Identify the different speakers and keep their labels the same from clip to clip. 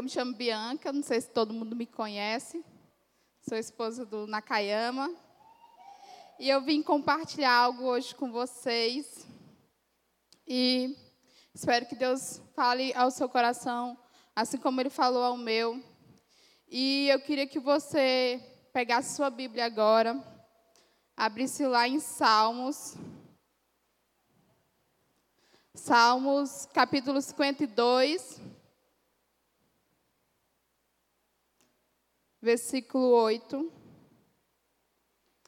Speaker 1: Eu me chamo Bianca, não sei se todo mundo me conhece. Sou esposa do Nakayama. E eu vim compartilhar algo hoje com vocês. E espero que Deus fale ao seu coração, assim como Ele falou ao meu. E eu queria que você pegasse sua Bíblia agora, abrisse lá em Salmos. Salmos, capítulo 52. Versículo 8.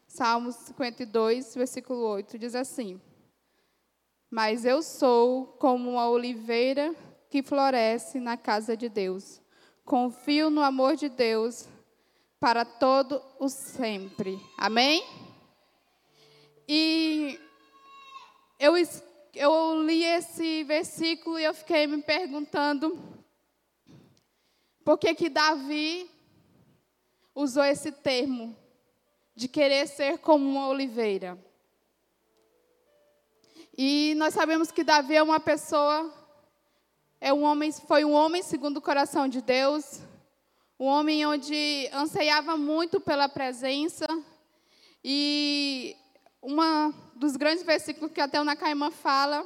Speaker 1: Salmos 52, versículo 8, diz assim: Mas eu sou como uma oliveira que floresce na casa de Deus. Confio no amor de Deus para todo o sempre. Amém? E eu, eu li esse versículo e eu fiquei me perguntando por que que Davi usou esse termo de querer ser como uma oliveira. E nós sabemos que Davi é uma pessoa, é um homem, foi um homem segundo o coração de Deus, um homem onde anseiava muito pela presença. E um dos grandes versículos que até o Nakaima fala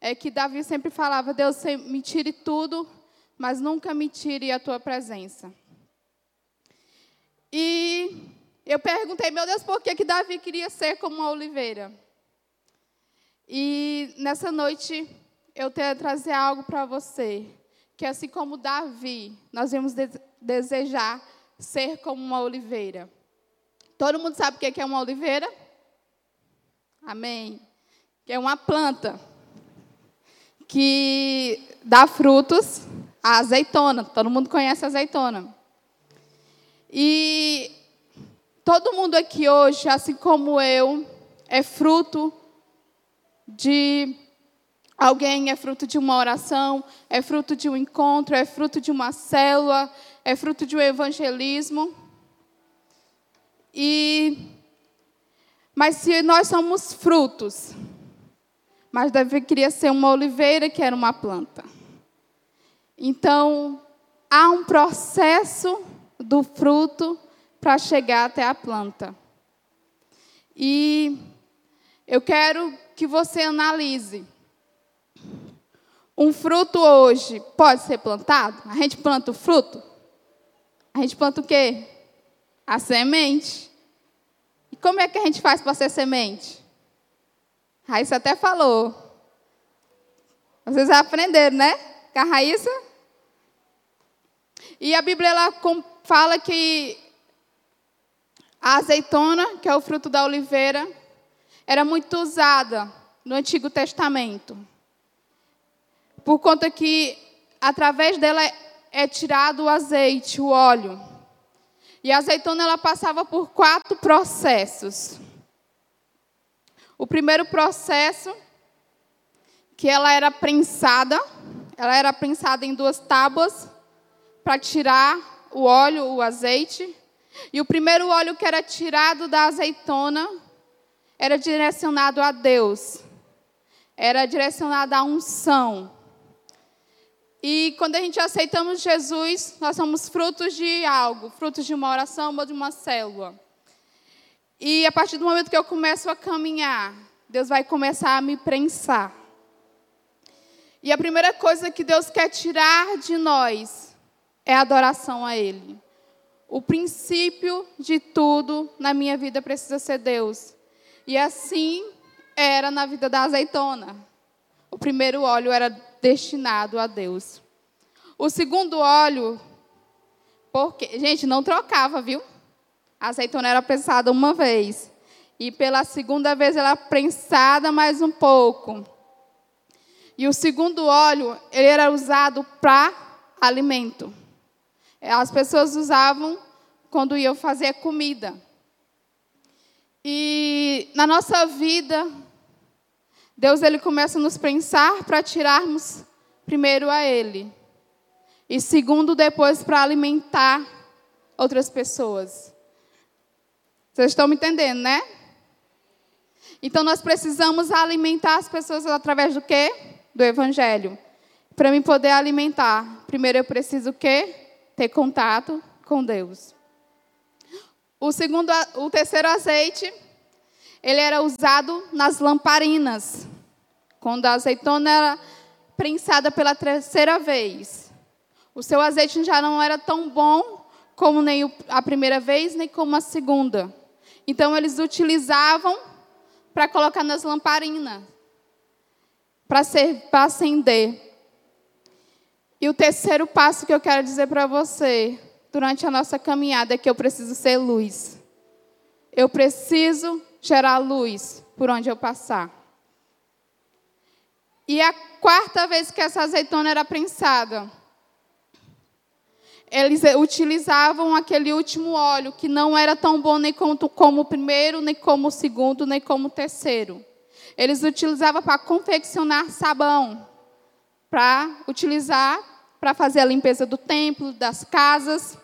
Speaker 1: é que Davi sempre falava: Deus, me tire tudo, mas nunca me tire a tua presença. E eu perguntei, meu Deus, por que, que Davi queria ser como uma oliveira? E nessa noite eu quero trazer algo para você, que assim como Davi, nós vamos de desejar ser como uma oliveira. Todo mundo sabe o que é uma oliveira? Amém. Que é uma planta que dá frutos, a azeitona. Todo mundo conhece a azeitona. E todo mundo aqui hoje, assim como eu, é fruto de alguém, é fruto de uma oração, é fruto de um encontro, é fruto de uma célula, é fruto de um evangelismo. E mas se nós somos frutos, mas Davi queria ser uma oliveira que era uma planta. Então, há um processo do fruto para chegar até a planta. E eu quero que você analise. Um fruto hoje pode ser plantado? A gente planta o fruto? A gente planta o quê? A semente. E como é que a gente faz para ser semente? Raíssa até falou. Vocês aprenderam, né? Com a Raíssa? E a Bíblia ela fala que a azeitona, que é o fruto da oliveira, era muito usada no Antigo Testamento. Por conta que através dela é tirado o azeite, o óleo. E a azeitona ela passava por quatro processos. O primeiro processo que ela era prensada, ela era prensada em duas tábuas para tirar o óleo, o azeite. E o primeiro óleo que era tirado da azeitona era direcionado a Deus. Era direcionado à unção. E quando a gente aceitamos Jesus, nós somos frutos de algo, frutos de uma oração ou de uma célula. E a partir do momento que eu começo a caminhar, Deus vai começar a me prensar. E a primeira coisa que Deus quer tirar de nós é adoração a Ele. O princípio de tudo na minha vida precisa ser Deus. E assim era na vida da azeitona. O primeiro óleo era destinado a Deus. O segundo óleo, porque, gente, não trocava, viu? A azeitona era prensada uma vez. E pela segunda vez ela prensada mais um pouco. E o segundo óleo, ele era usado para alimento. As pessoas usavam quando iam fazer comida. E na nossa vida, Deus ele começa a nos pensar para tirarmos primeiro a Ele. E segundo, depois para alimentar outras pessoas. Vocês estão me entendendo, né? Então nós precisamos alimentar as pessoas através do quê? Do Evangelho. Para mim poder alimentar, primeiro eu preciso o quê? Ter contato com Deus. O segundo, o terceiro azeite, ele era usado nas lamparinas. Quando a azeitona era prensada pela terceira vez. O seu azeite já não era tão bom como nem a primeira vez, nem como a segunda. Então eles utilizavam para colocar nas lamparinas, para acender. E o terceiro passo que eu quero dizer para você, durante a nossa caminhada, é que eu preciso ser luz. Eu preciso gerar luz por onde eu passar. E a quarta vez que essa azeitona era prensada, eles utilizavam aquele último óleo, que não era tão bom nem como, o primeiro, nem como o segundo, nem como o terceiro. Eles utilizavam para confeccionar sabão, para utilizar para fazer a limpeza do templo, das casas.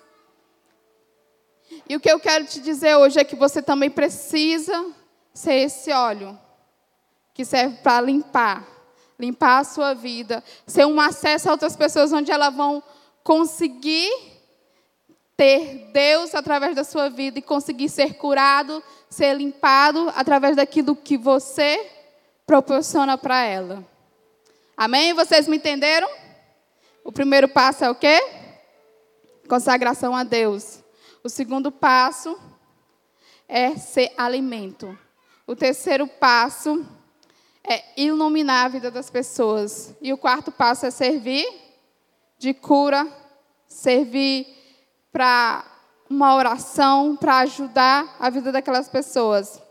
Speaker 1: E o que eu quero te dizer hoje é que você também precisa ser esse óleo que serve para limpar, limpar a sua vida, ser um acesso a outras pessoas onde elas vão conseguir ter Deus através da sua vida e conseguir ser curado, ser limpado através daquilo que você proporciona para ela. Amém? Vocês me entenderam? O primeiro passo é o quê? Consagração a Deus. O segundo passo é ser alimento. O terceiro passo é iluminar a vida das pessoas. E o quarto passo é servir de cura, servir para uma oração, para ajudar a vida daquelas pessoas.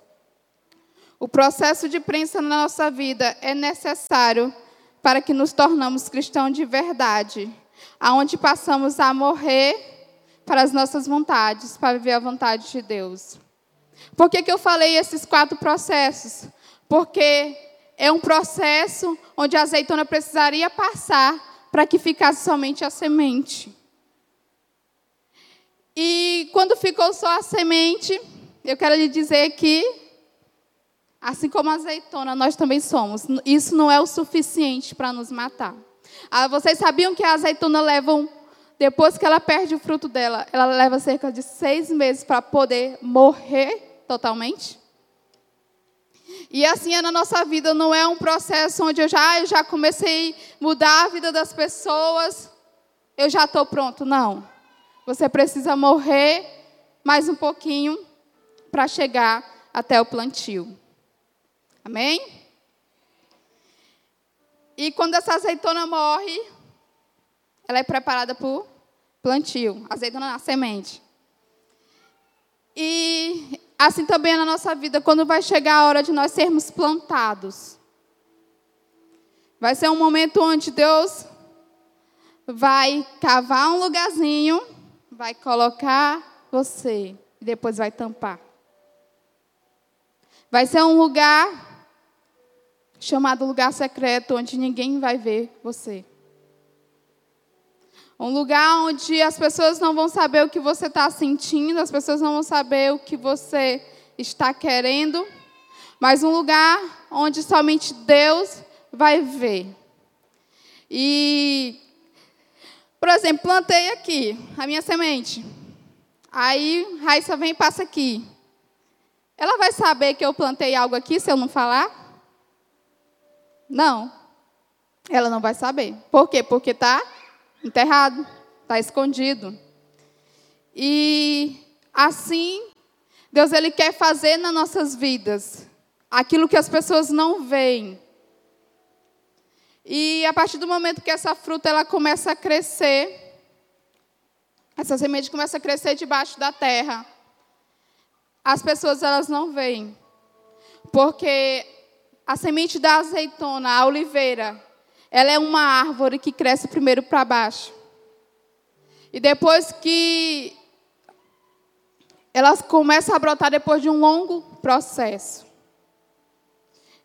Speaker 1: O processo de prensa na nossa vida é necessário para que nos tornamos cristãos de verdade, aonde passamos a morrer para as nossas vontades, para viver a vontade de Deus. Por que, que eu falei esses quatro processos? Porque é um processo onde a azeitona precisaria passar para que ficasse somente a semente. E quando ficou só a semente, eu quero lhe dizer que, assim como a azeitona, nós também somos. Isso não é o suficiente para nos matar. Ah, vocês sabiam que a azeitona leva um depois que ela perde o fruto dela, ela leva cerca de seis meses para poder morrer totalmente. E assim é na nossa vida, não é um processo onde eu já, eu já comecei a mudar a vida das pessoas, eu já estou pronto. Não. Você precisa morrer mais um pouquinho para chegar até o plantio. Amém? E quando essa azeitona morre, ela é preparada para o plantio, azeitona na semente. E assim também é na nossa vida, quando vai chegar a hora de nós sermos plantados. Vai ser um momento onde Deus vai cavar um lugarzinho, vai colocar você e depois vai tampar. Vai ser um lugar chamado lugar secreto, onde ninguém vai ver você. Um lugar onde as pessoas não vão saber o que você está sentindo, as pessoas não vão saber o que você está querendo, mas um lugar onde somente Deus vai ver. E, por exemplo, plantei aqui a minha semente. Aí Raíssa vem e passa aqui. Ela vai saber que eu plantei algo aqui se eu não falar? Não. Ela não vai saber. Por quê? Porque está enterrado, está escondido. E assim, Deus ele quer fazer nas nossas vidas aquilo que as pessoas não veem. E a partir do momento que essa fruta ela começa a crescer, essa semente começa a crescer debaixo da terra, as pessoas elas não veem. Porque a semente da azeitona, a oliveira, ela é uma árvore que cresce primeiro para baixo. E depois que elas começam a brotar depois de um longo processo.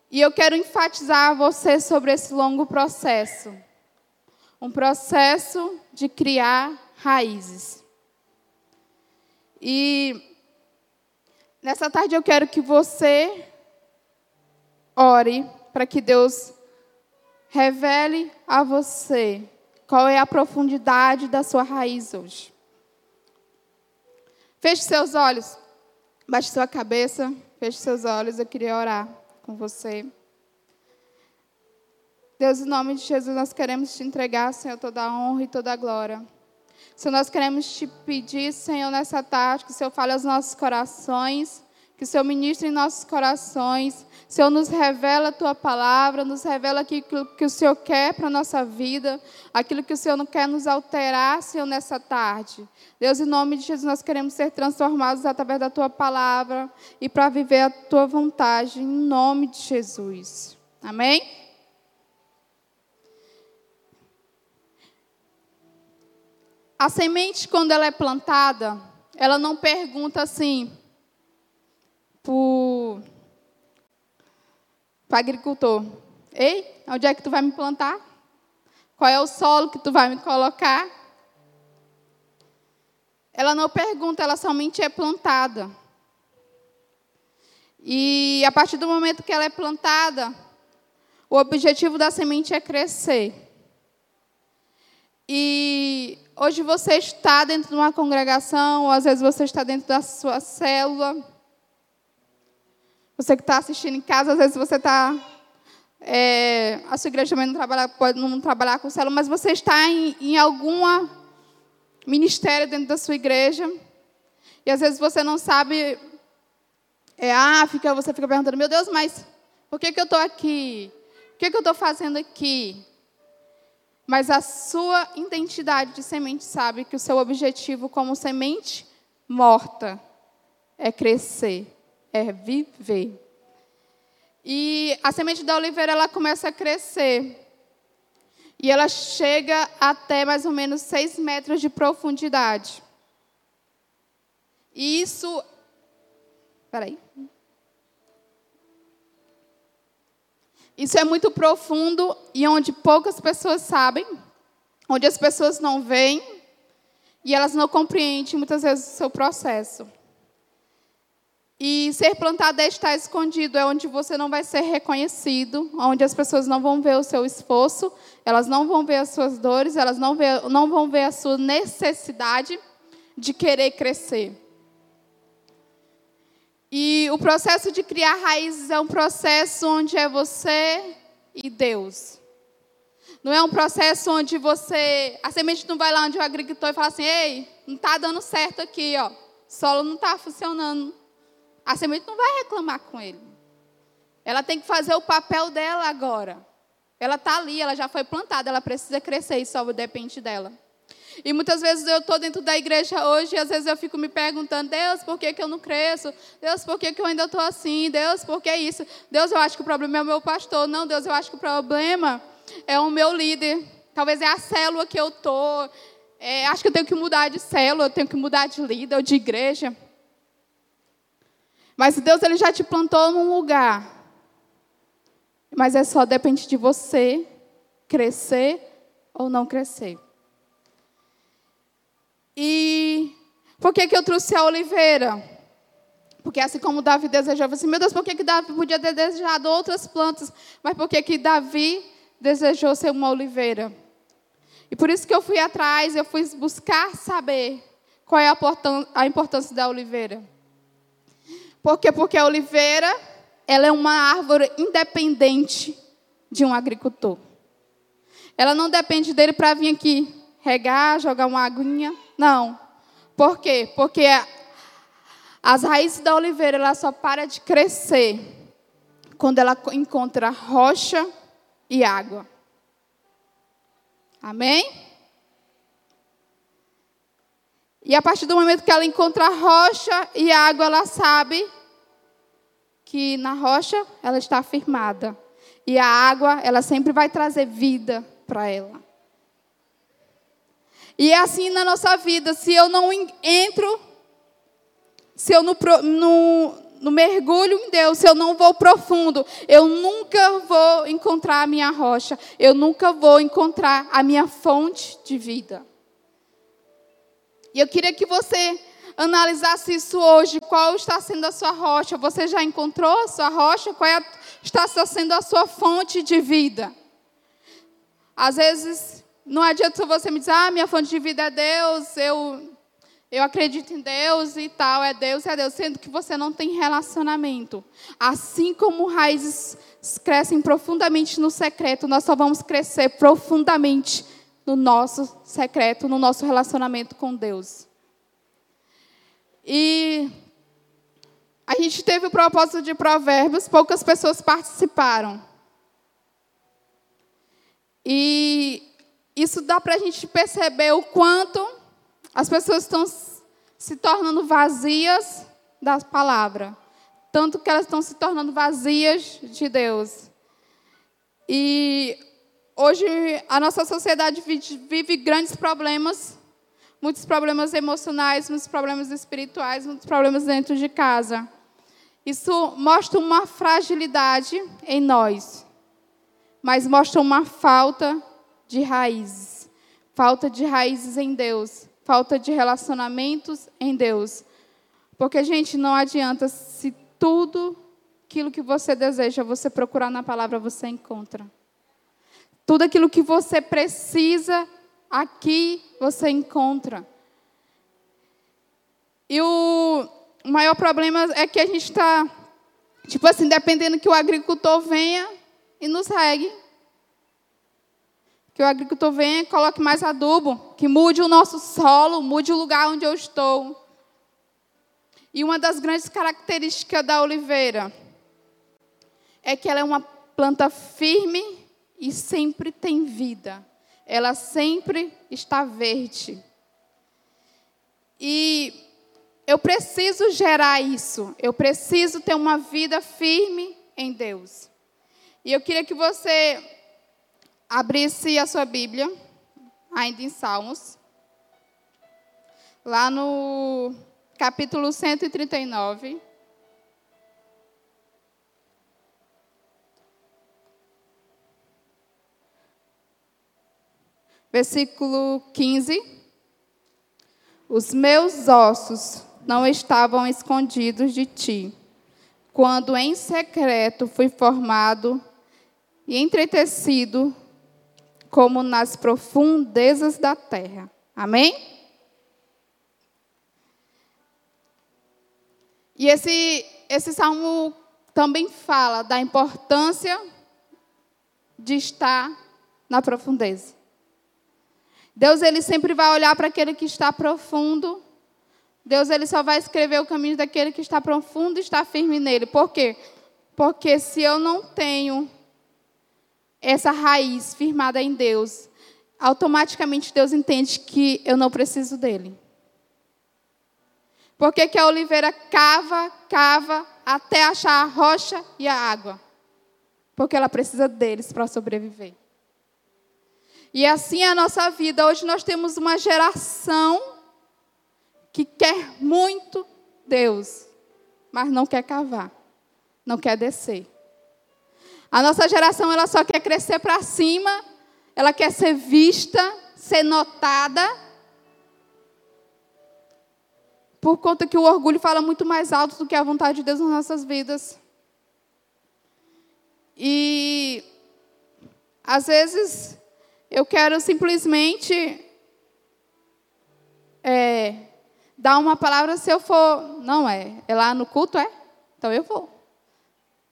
Speaker 1: E eu quero enfatizar a você sobre esse longo processo. Um processo de criar raízes. E nessa tarde eu quero que você ore para que Deus revele a você Qual é a profundidade da sua raiz hoje? Feche seus olhos, baixe sua cabeça, feche seus olhos. Eu queria orar com você. Deus, em nome de Jesus, nós queremos te entregar, Senhor, toda a honra e toda a glória. Senhor, nós queremos te pedir, Senhor, nessa tarde, que o Senhor fale aos nossos corações, que o Senhor ministre em nossos corações. Senhor, nos revela a tua palavra, nos revela aquilo que o Senhor quer para a nossa vida, aquilo que o Senhor não quer nos alterar, Senhor, nessa tarde. Deus, em nome de Jesus, nós queremos ser transformados através da tua palavra e para viver a tua vontade, em nome de Jesus. Amém? A semente, quando ela é plantada, ela não pergunta assim para o agricultor: Ei, onde é que tu vai me plantar? Qual é o solo que tu vai me colocar? Ela não pergunta, ela somente é plantada. E a partir do momento que ela é plantada, o objetivo da semente é crescer. E hoje você está dentro de uma congregação, ou às vezes você está dentro da sua célula. Você que está assistindo em casa, às vezes você está. É, a sua igreja também não trabalha, pode não trabalhar com célula, mas você está em, em algum ministério dentro da sua igreja. E às vezes você não sabe. É, ah, fica, você fica perguntando, meu Deus, mas por que, que eu estou aqui? O que, que eu estou fazendo aqui? Mas a sua identidade de semente sabe que o seu objetivo como semente morta é crescer, é viver. E a semente da oliveira ela começa a crescer. E ela chega até mais ou menos 6 metros de profundidade. E isso. Peraí. Isso é muito profundo e onde poucas pessoas sabem, onde as pessoas não veem e elas não compreendem muitas vezes o seu processo. E ser plantado é estar escondido, é onde você não vai ser reconhecido, onde as pessoas não vão ver o seu esforço, elas não vão ver as suas dores, elas não, vê, não vão ver a sua necessidade de querer crescer. E o processo de criar raízes é um processo onde é você e Deus. Não é um processo onde você. A semente não vai lá onde o agricultor e fala assim: ei, não está dando certo aqui, ó. O solo não está funcionando. A semente não vai reclamar com ele. Ela tem que fazer o papel dela agora. Ela está ali, ela já foi plantada, ela precisa crescer e só depende dela. E muitas vezes eu estou dentro da igreja hoje e às vezes eu fico me perguntando, Deus, por que, que eu não cresço? Deus, por que, que eu ainda estou assim? Deus, por que isso? Deus, eu acho que o problema é o meu pastor. Não, Deus, eu acho que o problema é o meu líder. Talvez é a célula que eu estou. É, acho que eu tenho que mudar de célula, eu tenho que mudar de líder ou de igreja. Mas Deus ele já te plantou num lugar. Mas é só depende de você crescer ou não crescer. E por que, que eu trouxe a oliveira? Porque assim como Davi desejava, assim, meu Deus, por que, que Davi podia ter desejado outras plantas? Mas por que, que Davi desejou ser uma oliveira? E por isso que eu fui atrás, eu fui buscar saber qual é a importância da oliveira. Por quê? Porque a oliveira, ela é uma árvore independente de um agricultor. Ela não depende dele para vir aqui regar, jogar uma aguinha. Não. Por quê? Porque as raízes da oliveira ela só para de crescer quando ela encontra rocha e água. Amém? E a partir do momento que ela encontra rocha e água, ela sabe que na rocha ela está firmada. E a água, ela sempre vai trazer vida para ela. E é assim na nossa vida. Se eu não entro, se eu não, não, mergulho em Deus, se eu não vou profundo, eu nunca vou encontrar a minha rocha. Eu nunca vou encontrar a minha fonte de vida. E eu queria que você analisasse isso hoje. Qual está sendo a sua rocha? Você já encontrou a sua rocha? Qual é, está sendo a sua fonte de vida? Às vezes não adianta você me dizer, ah, minha fonte de vida é Deus, eu, eu acredito em Deus e tal, é Deus, é Deus, sendo que você não tem relacionamento. Assim como raízes crescem profundamente no secreto, nós só vamos crescer profundamente no nosso secreto, no nosso relacionamento com Deus. E a gente teve o propósito de provérbios, poucas pessoas participaram. E isso dá para a gente perceber o quanto as pessoas estão se tornando vazias da palavra. Tanto que elas estão se tornando vazias de Deus. E hoje a nossa sociedade vive grandes problemas, muitos problemas emocionais, muitos problemas espirituais, muitos problemas dentro de casa. Isso mostra uma fragilidade em nós, mas mostra uma falta de raízes. Falta de raízes em Deus, falta de relacionamentos em Deus. Porque, gente, não adianta se tudo aquilo que você deseja, você procurar na palavra, você encontra. Tudo aquilo que você precisa, aqui você encontra. E o maior problema é que a gente está, tipo assim, dependendo que o agricultor venha e nos regue. Que o agricultor venha e coloque mais adubo, que mude o nosso solo, mude o lugar onde eu estou. E uma das grandes características da oliveira é que ela é uma planta firme e sempre tem vida. Ela sempre está verde. E eu preciso gerar isso. Eu preciso ter uma vida firme em Deus. E eu queria que você abrisse a sua Bíblia, ainda em Salmos, lá no capítulo 139. Versículo 15. Os meus ossos não estavam escondidos de ti, quando em secreto fui formado e entretecido como nas profundezas da terra. Amém? E esse, esse salmo também fala da importância de estar na profundeza. Deus ele sempre vai olhar para aquele que está profundo. Deus ele só vai escrever o caminho daquele que está profundo e está firme nele. Por quê? Porque se eu não tenho essa raiz firmada em Deus, automaticamente Deus entende que eu não preciso dele. Por que, que a oliveira cava, cava, até achar a rocha e a água? Porque ela precisa deles para sobreviver. E assim é a nossa vida. Hoje nós temos uma geração que quer muito Deus, mas não quer cavar, não quer descer. A nossa geração ela só quer crescer para cima, ela quer ser vista, ser notada, por conta que o orgulho fala muito mais alto do que a vontade de Deus nas nossas vidas. E às vezes eu quero simplesmente é, dar uma palavra se eu for. Não é. É lá no culto, é? Então eu vou.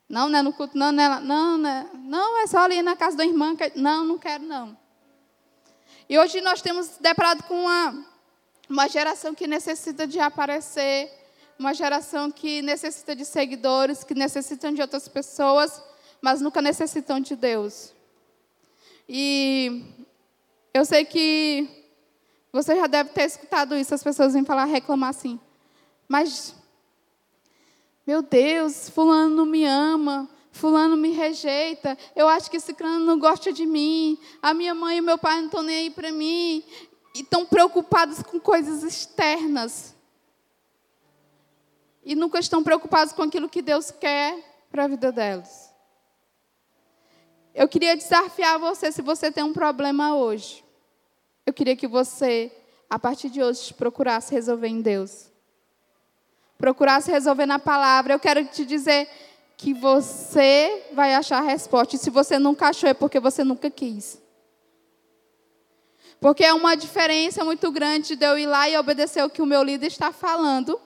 Speaker 1: Não, não é no culto, não, não, é, não, não, é, não, é só ali na casa da irmã. Não, não quero, não. E hoje nós temos deparado com uma uma geração que necessita de aparecer, uma geração que necessita de seguidores, que necessitam de outras pessoas, mas nunca necessitam de Deus. E eu sei que você já deve ter escutado isso, as pessoas vêm falar, reclamar assim. Mas, meu Deus, fulano não me ama, fulano me rejeita, eu acho que esse crânio não gosta de mim, a minha mãe e meu pai não estão nem aí para mim, e estão preocupados com coisas externas. E nunca estão preocupados com aquilo que Deus quer para a vida delas. Eu queria desafiar você, se você tem um problema hoje, eu queria que você, a partir de hoje, procurasse resolver em Deus. Procurasse resolver na palavra. Eu quero te dizer que você vai achar a resposta. E se você nunca achou, é porque você nunca quis. Porque é uma diferença muito grande de eu ir lá e obedecer o que o meu líder está falando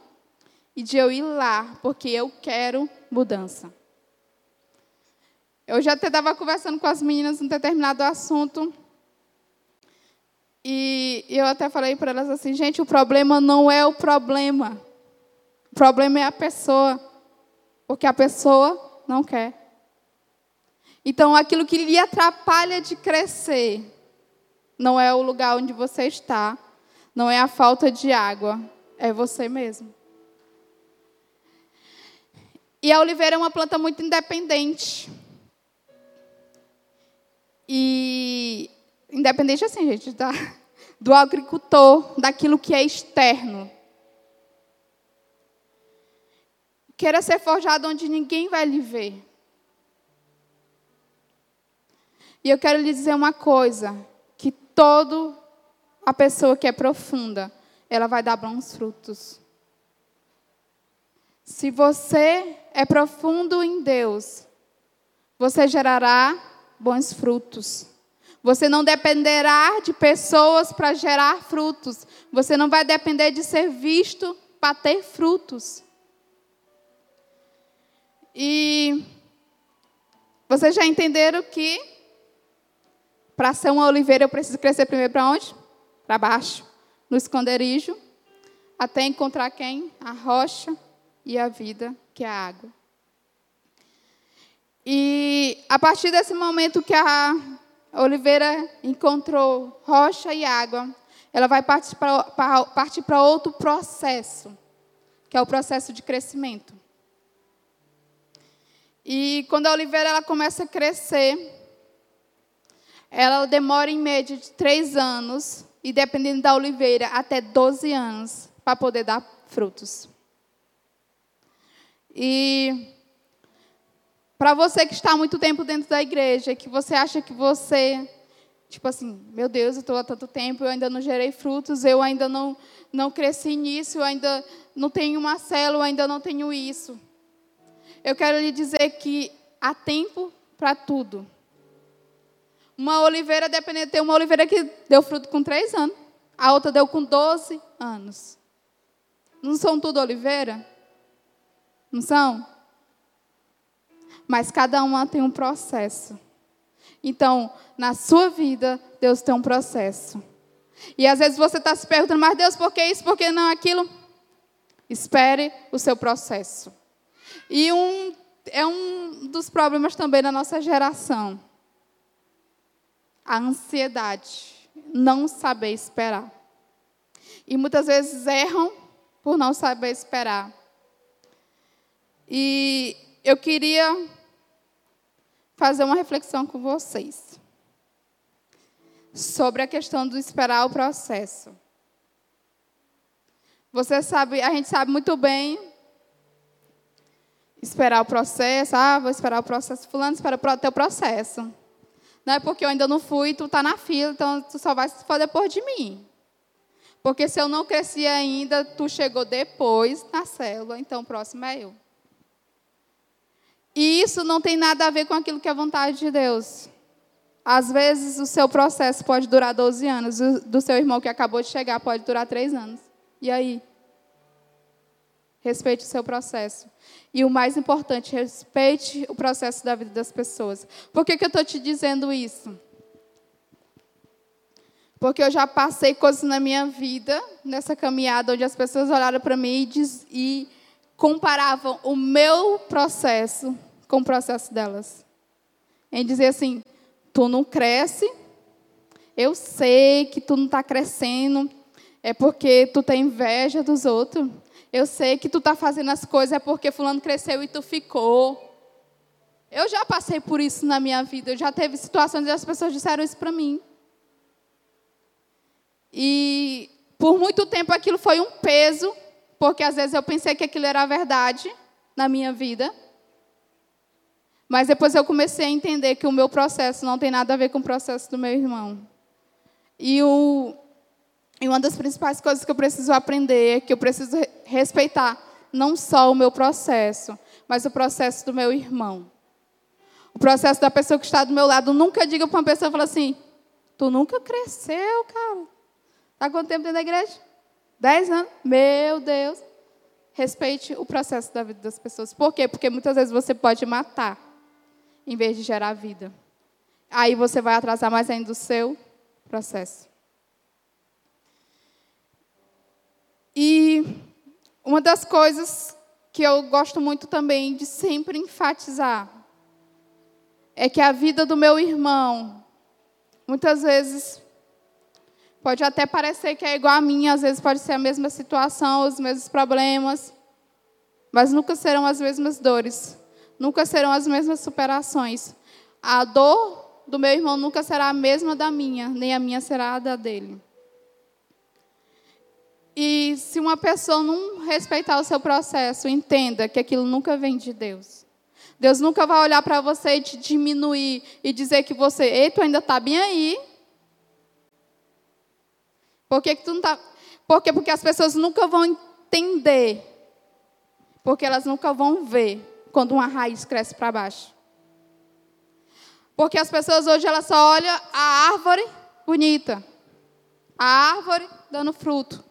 Speaker 1: e de eu ir lá, porque eu quero mudança. Eu já até estava conversando com as meninas um determinado assunto. E eu até falei para elas assim, gente, o problema não é o problema. O problema é a pessoa. Porque a pessoa não quer. Então, aquilo que lhe atrapalha de crescer não é o lugar onde você está, não é a falta de água, é você mesmo. E a oliveira é uma planta muito independente. E independente assim, gente, tá? do agricultor, daquilo que é externo. Queira ser forjado onde ninguém vai lhe ver. E eu quero lhe dizer uma coisa, que toda a pessoa que é profunda, ela vai dar bons frutos. Se você é profundo em Deus, você gerará bons frutos. Você não dependerá de pessoas para gerar frutos. Você não vai depender de ser visto para ter frutos. E vocês já entenderam que para ser uma oliveira eu preciso crescer primeiro para onde? Para baixo, no esconderijo, até encontrar quem? A rocha e a vida, que é a água. E a partir desse momento que a oliveira encontrou rocha e água, ela vai partir para, outro processo, que é o processo de crescimento. E quando a oliveira ela começa a crescer, ela demora em média de três anos, e dependendo da oliveira, até 12 anos, para poder dar frutos. E para você que está há muito tempo dentro da igreja, que você acha que você, tipo assim, meu Deus, eu estou há tanto tempo, eu ainda não gerei frutos, eu ainda não, não cresci nisso, eu ainda não tenho uma célula, eu ainda não tenho isso. Eu quero lhe dizer que há tempo para tudo. Uma oliveira, dependendo, tem uma oliveira que deu fruto com três anos, a outra deu com 12 anos. Não são tudo oliveira? Não são? Mas cada uma tem um processo. Então, na sua vida, Deus tem um processo. E às vezes você está se perguntando, mas Deus, por que isso, por que não aquilo? Espere o seu processo. E um, é um dos problemas também da nossa geração. A ansiedade. Não saber esperar. E muitas vezes erram por não saber esperar. E eu queria fazer uma reflexão com vocês sobre a questão do esperar o processo. Você sabe, a gente sabe muito bem esperar o processo. Ah, vou esperar o processo. Fulano, espera o teu processo. Não é porque eu ainda não fui, tu está na fila, então tu só vai se for depois de mim. Porque se eu não cresci ainda, tu chegou depois na célula, então o próximo é eu. E isso não tem nada a ver com aquilo que é vontade de Deus. Às vezes o seu processo pode durar 12 anos, o do seu irmão que acabou de chegar pode durar 3 anos. E aí? Respeite o seu processo. E o mais importante, respeite o processo da vida das pessoas. Por que, que eu estou te dizendo isso? Porque eu já passei coisas na minha vida, nessa caminhada, onde as pessoas olharam para mim e, diz, e comparavam o meu processo com o processo delas. Em dizer assim: tu não cresce, eu sei que tu não está crescendo, é porque tu tem inveja dos outros. Eu sei que tu está fazendo as coisas, é porque fulano cresceu e tu ficou. Eu já passei por isso na minha vida. Eu já teve situações onde as pessoas disseram isso para mim. E por muito tempo aquilo foi um peso porque às vezes eu pensei que aquilo era a verdade na minha vida. Mas depois eu comecei a entender que o meu processo não tem nada a ver com o processo do meu irmão. E, o, e uma das principais coisas que eu preciso aprender é que eu preciso respeitar não só o meu processo, mas o processo do meu irmão. O processo da pessoa que está do meu lado. Nunca diga para uma pessoa, fala assim, Tu nunca cresceu, cara. Está quanto tempo dentro da igreja? Dez anos? Meu Deus. Respeite o processo da vida das pessoas. Por quê? Porque muitas vezes você pode matar em vez de gerar vida. Aí você vai atrasar mais ainda o seu processo. E uma das coisas que eu gosto muito também de sempre enfatizar é que a vida do meu irmão, muitas vezes, pode até parecer que é igual a minha, às vezes pode ser a mesma situação, os mesmos problemas, mas nunca serão as mesmas dores, nunca serão as mesmas superações. A dor do meu irmão nunca será a mesma da minha, nem a minha será a da dele. E se uma pessoa não respeitar o seu processo, entenda que aquilo nunca vem de Deus. Deus nunca vai olhar para você e te diminuir e dizer que você, ei, tu ainda está bem aí. Por que, que tu não está. Por quê? Porque as pessoas nunca vão entender. Porque elas nunca vão ver quando uma raiz cresce para baixo. Porque as pessoas hoje elas só olham a árvore bonita, a árvore dando fruto.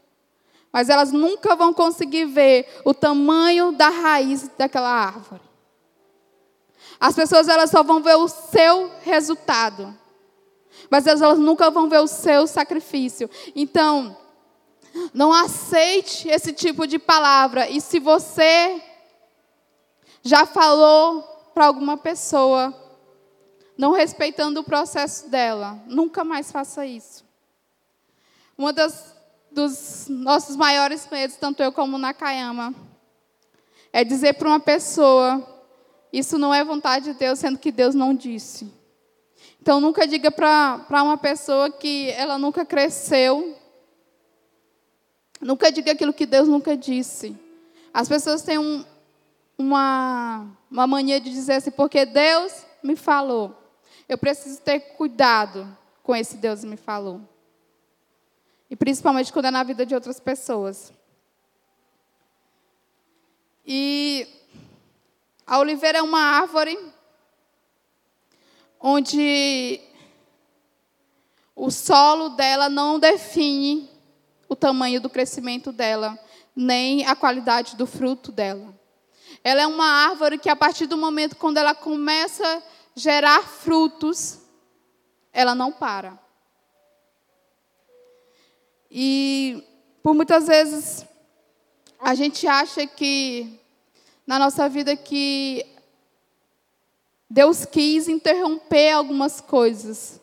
Speaker 1: Mas elas nunca vão conseguir ver o tamanho da raiz daquela árvore. As pessoas elas só vão ver o seu resultado. Mas elas nunca vão ver o seu sacrifício. Então, não aceite esse tipo de palavra. E se você já falou para alguma pessoa, não respeitando o processo dela, nunca mais faça isso. Uma das dos nossos maiores medos, tanto eu como Nakayama, é dizer para uma pessoa: Isso não é vontade de Deus, sendo que Deus não disse. Então, nunca diga para uma pessoa que ela nunca cresceu. Nunca diga aquilo que Deus nunca disse. As pessoas têm um, uma, uma mania de dizer assim, porque Deus me falou. Eu preciso ter cuidado com esse Deus me falou. E principalmente quando é na vida de outras pessoas. E a oliveira é uma árvore onde o solo dela não define o tamanho do crescimento dela, nem a qualidade do fruto dela. Ela é uma árvore que, a partir do momento quando ela começa a gerar frutos, ela não para. E por muitas vezes a gente acha que na nossa vida que Deus quis interromper algumas coisas.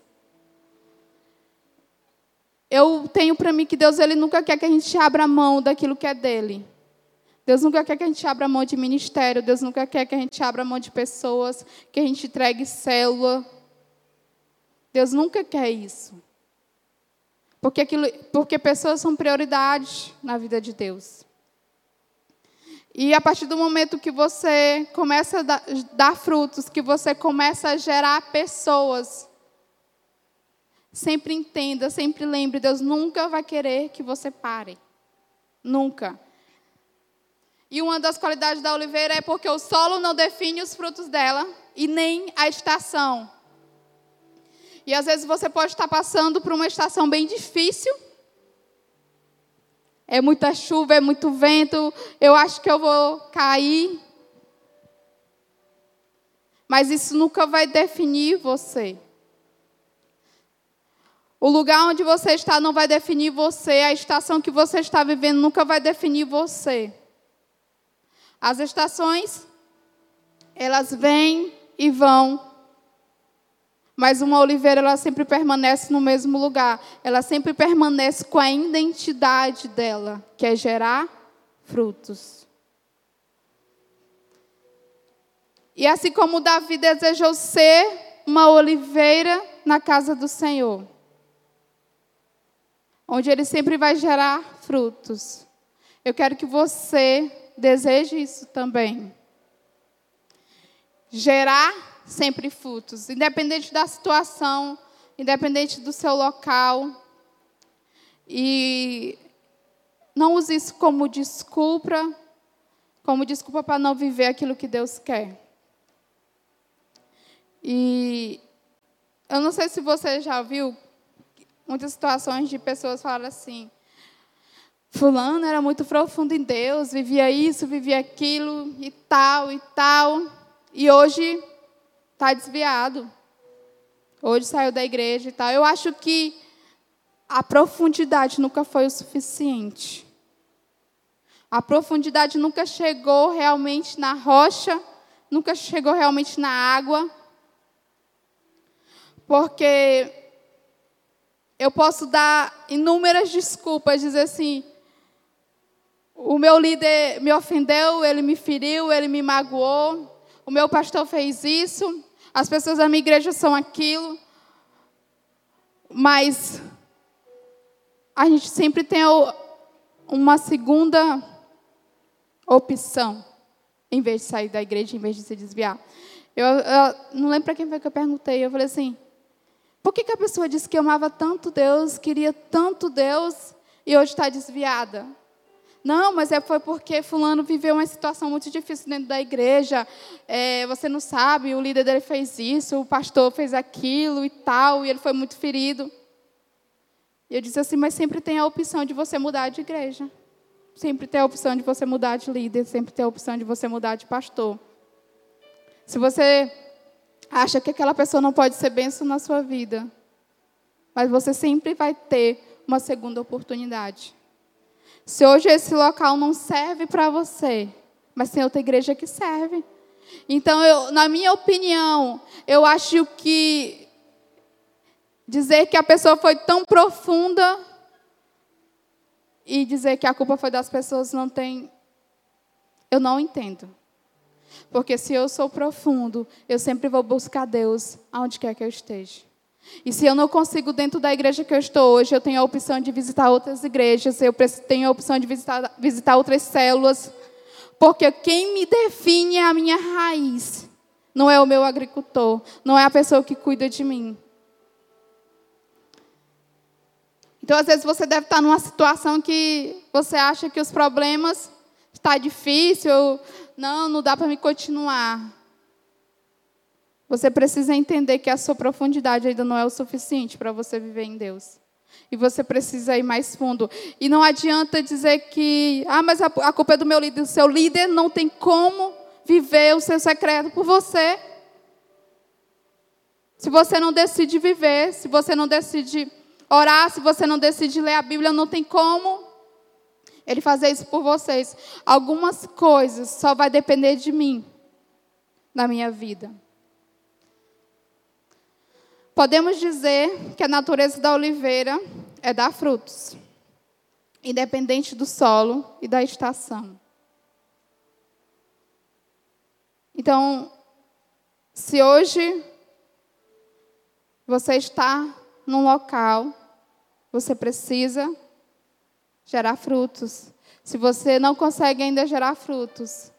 Speaker 1: Eu tenho para mim que Deus ele nunca quer que a gente abra mão daquilo que é dele. Deus nunca quer que a gente abra mão de ministério, Deus nunca quer que a gente abra mão de pessoas, que a gente entregue célula. Deus nunca quer isso. Porque, aquilo, porque pessoas são prioridades na vida de Deus. E a partir do momento que você começa a dar, frutos, que você começa a gerar pessoas, sempre entenda, sempre lembre, Deus nunca vai querer que você pare. Nunca. E uma das qualidades da oliveira é porque o solo não define os frutos dela e nem a estação. E às vezes você pode estar passando por uma estação bem difícil. É muita chuva, é muito vento, eu acho que eu vou cair. Mas isso nunca vai definir você. O lugar onde você está não vai definir você, a estação que você está vivendo nunca vai definir você. As estações, elas vêm e vão, mas uma oliveira, ela sempre permanece no mesmo lugar. Ela sempre permanece com a identidade dela, que é gerar frutos. E assim como Davi desejou ser uma oliveira na casa do Senhor, onde ele sempre vai gerar frutos. Eu quero que você deseje isso também. Gerar sempre frutos, independente da situação, independente do seu local. E não use isso como desculpa, como desculpa para não viver aquilo que Deus quer. E eu não sei se você já viu muitas situações de pessoas falarem assim: Fulano era muito profundo em Deus, vivia isso, vivia aquilo e tal e tal, e hoje está desviado. Hoje saiu da igreja e tal. Eu acho que a profundidade nunca foi o suficiente. A profundidade nunca chegou realmente na rocha, nunca chegou realmente na água. Porque eu posso dar inúmeras desculpas, dizer assim: o meu líder me ofendeu, ele me feriu, ele me magoou, o meu pastor fez isso, as pessoas da minha igreja são aquilo. Mas a gente sempre tem uma segunda opção, em vez de sair da igreja, em vez de se desviar. Eu, eu não lembro para quem foi que eu perguntei, eu falei assim, por que, que a pessoa disse que amava tanto Deus, queria tanto Deus, e hoje está desviada? Não, mas é, foi porque fulano viveu uma situação muito difícil dentro da igreja. É, você não sabe, o líder dele fez isso, o pastor fez aquilo e tal, e ele foi muito ferido. E eu disse assim, mas sempre tem a opção de você mudar de igreja. Sempre tem a opção de você mudar de líder, sempre tem a opção de você mudar de pastor. Se você acha que aquela pessoa não pode ser benção na sua vida, mas você sempre vai ter uma segunda oportunidade. Se hoje esse local não serve para você, mas tem outra igreja que serve. Então, eu, na minha opinião, eu acho que dizer que a pessoa foi tão profunda e dizer que a culpa foi das pessoas não tem. Eu não entendo. Porque se eu sou profundo, eu sempre vou buscar Deus aonde quer que eu esteja. E se eu não consigo dentro da igreja que eu estou hoje, eu tenho a opção de visitar outras igrejas, eu tenho a opção de visitar, visitar outras células, porque quem me define é a minha raiz, não é o meu agricultor, não é a pessoa que cuida de mim. Então, às vezes, você deve estar numa situação que você acha que os problemas está difícil, não, não dá para me continuar. Você precisa entender que a sua profundidade ainda não é o suficiente para você viver em Deus. E você precisa ir mais fundo. E não adianta dizer que, ah, mas a, culpa é do meu líder. O seu líder não tem como viver o seu secreto por você. Se você não decide viver, se você não decide orar, se você não decide ler a Bíblia, não tem como ele fazer isso por vocês. Algumas coisas só vai depender de mim na minha vida. Podemos dizer que a natureza da oliveira é dar frutos, independente do solo e da estação. Então, se hoje você está num local, você precisa gerar frutos. Se você não consegue ainda gerar frutos,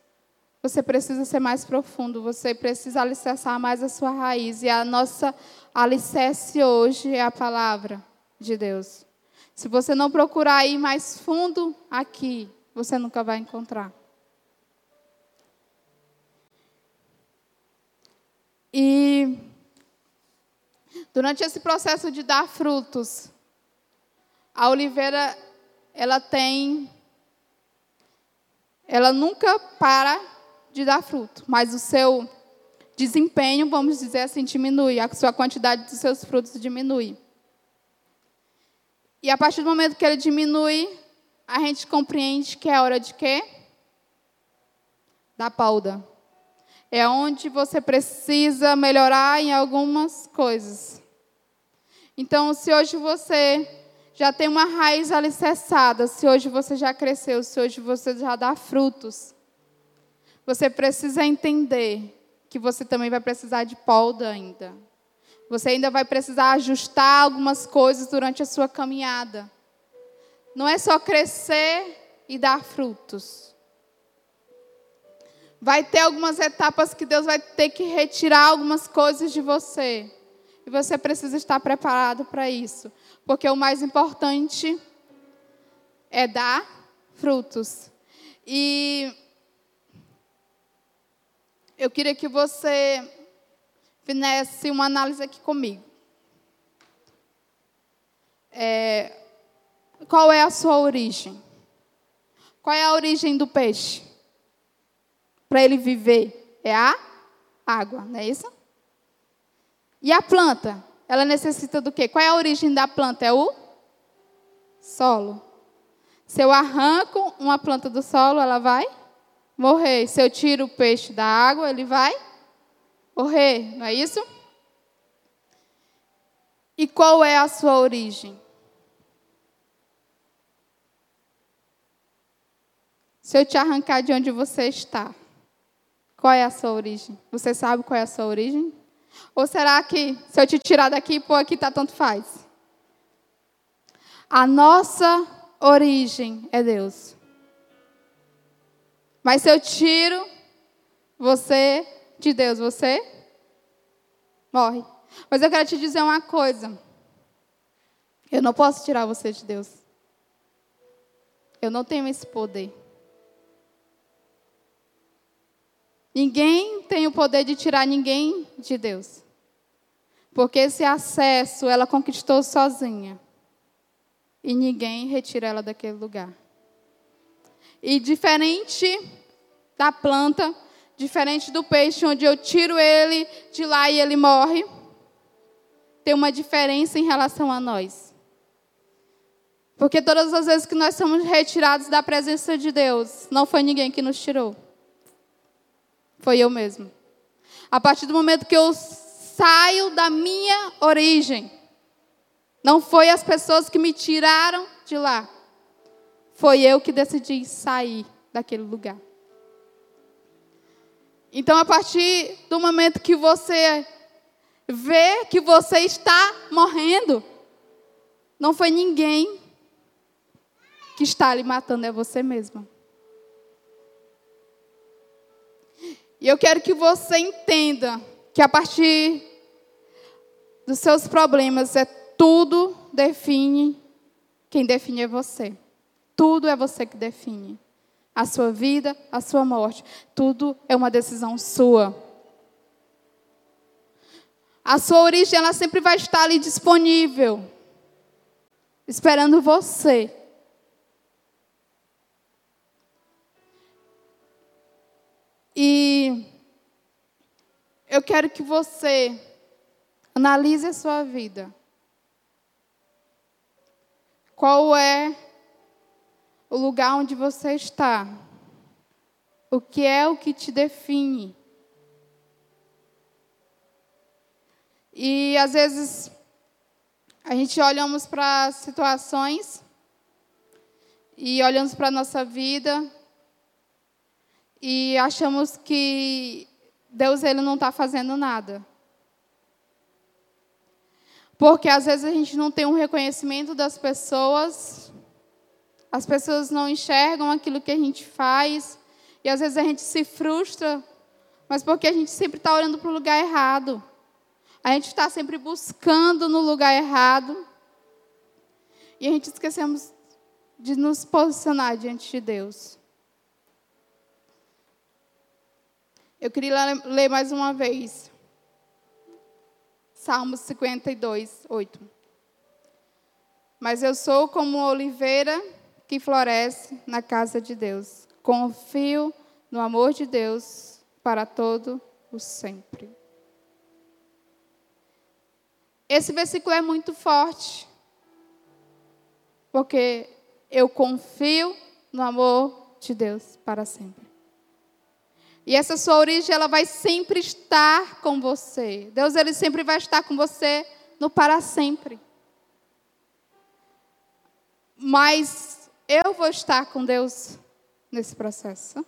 Speaker 1: você precisa ser mais profundo, você precisa alicerçar mais a sua raiz. E a nossa alicerce hoje é a palavra de Deus. Se você não procurar ir mais fundo aqui, você nunca vai encontrar. E durante esse processo de dar frutos, a oliveira ela tem ela nunca para de dar fruto, mas o seu desempenho, vamos dizer assim, diminui, a sua quantidade dos seus frutos diminui. E a partir do momento que ele diminui, a gente compreende que é hora de quê? Da pauda. É onde você precisa melhorar em algumas coisas. Então, se hoje você já tem uma raiz alicerçada, se hoje você já cresceu, se hoje você já dá frutos, você precisa entender que você também vai precisar de polda ainda. Você ainda vai precisar ajustar algumas coisas durante a sua caminhada. Não é só crescer e dar frutos. Vai ter algumas etapas que Deus vai ter que retirar algumas coisas de você. E você precisa estar preparado para isso. Porque o mais importante é dar frutos. E eu queria que você fizesse uma análise aqui comigo. é, qual é a sua origem? Qual é a origem do peixe? Para ele viver é a água, não é isso? E a planta? Ela necessita do quê? Qual é a origem da planta? É o solo. Se eu arranco uma planta do solo, ela vai morrer. Se eu tiro o peixe da água, ele vai morrer, não é isso? E qual é a sua origem? Se eu te arrancar de onde você está, qual é a sua origem? Você sabe qual é a sua origem? Ou será que se eu te tirar daqui e pôr aqui, tá tanto faz? A nossa origem é Deus. Mas se eu tiro você de Deus, você morre. Mas eu quero te dizer uma coisa. Eu não posso tirar você de Deus. Eu não tenho esse poder. Ninguém tem o poder de tirar ninguém de Deus. Porque esse acesso ela conquistou sozinha. E ninguém retira ela daquele lugar. E diferente da planta, diferente do peixe, onde eu tiro ele de lá e ele morre, tem uma diferença em relação a nós. Porque todas as vezes que nós somos retirados da presença de Deus, não foi ninguém que nos tirou. Foi eu mesmo. A partir do momento que eu saio da minha origem, não foi as pessoas que me tiraram de lá. Foi eu que decidi sair daquele lugar. Então, a partir do momento que você vê que você está morrendo, não foi ninguém que está lhe matando, é você mesmo. E eu quero que você entenda que a partir dos seus problemas é tudo define quem define é você. Tudo é você que define. A sua vida, a sua morte, tudo é uma decisão sua. A sua origem ela sempre vai estar ali disponível, esperando você E eu quero que você analise a sua vida. Qual é o lugar onde você está? O que é o que te define? E às vezes a gente olhamos para situações e olhamos para a nossa vida e achamos que Deus ele não está fazendo nada. Porque às vezes a gente não tem um reconhecimento das pessoas, as pessoas não enxergam aquilo que a gente faz, e às vezes a gente se frustra, mas porque a gente sempre está olhando para o lugar errado. A gente está sempre buscando no lugar errado. E a gente esquecemos de nos posicionar diante de Deus. Eu queria ler mais uma vez. Salmos 52, 8. Mas eu sou como oliveira que floresce na casa de Deus. Confio no amor de Deus para todo o sempre. Esse versículo é muito forte. Porque eu confio no amor de Deus para sempre. E essa sua origem, ela vai sempre estar com você. Deus, ele sempre vai estar com você no para sempre. Mas eu vou estar com Deus nesse processo.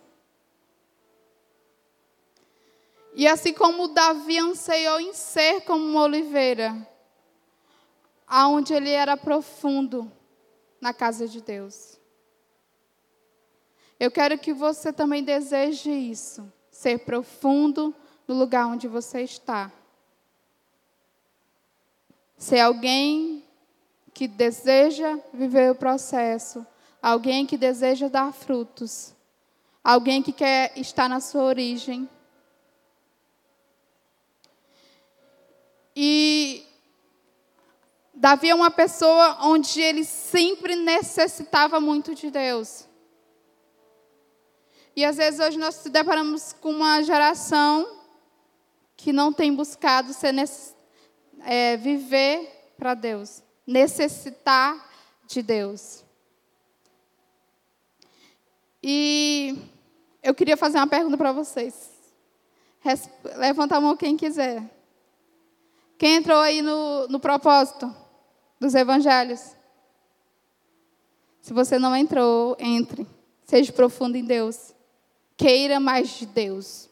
Speaker 1: E assim como Davi anseiou em ser como uma oliveira, aonde ele era profundo na casa de Deus. Eu quero que você também deseje isso, ser profundo no lugar onde você está. Ser alguém que deseja viver o processo, alguém que deseja dar frutos, alguém que quer estar na sua origem. E Davi é uma pessoa onde ele sempre necessitava muito de Deus. E às vezes hoje nós nos deparamos com uma geração que não tem buscado ser, é, viver para Deus, necessitar de Deus. E eu queria fazer uma pergunta para vocês. Levanta a mão quem quiser. Quem entrou aí no, no propósito dos evangelhos? Se você não entrou, entre. Seja profundo em Deus. Queira mais de Deus.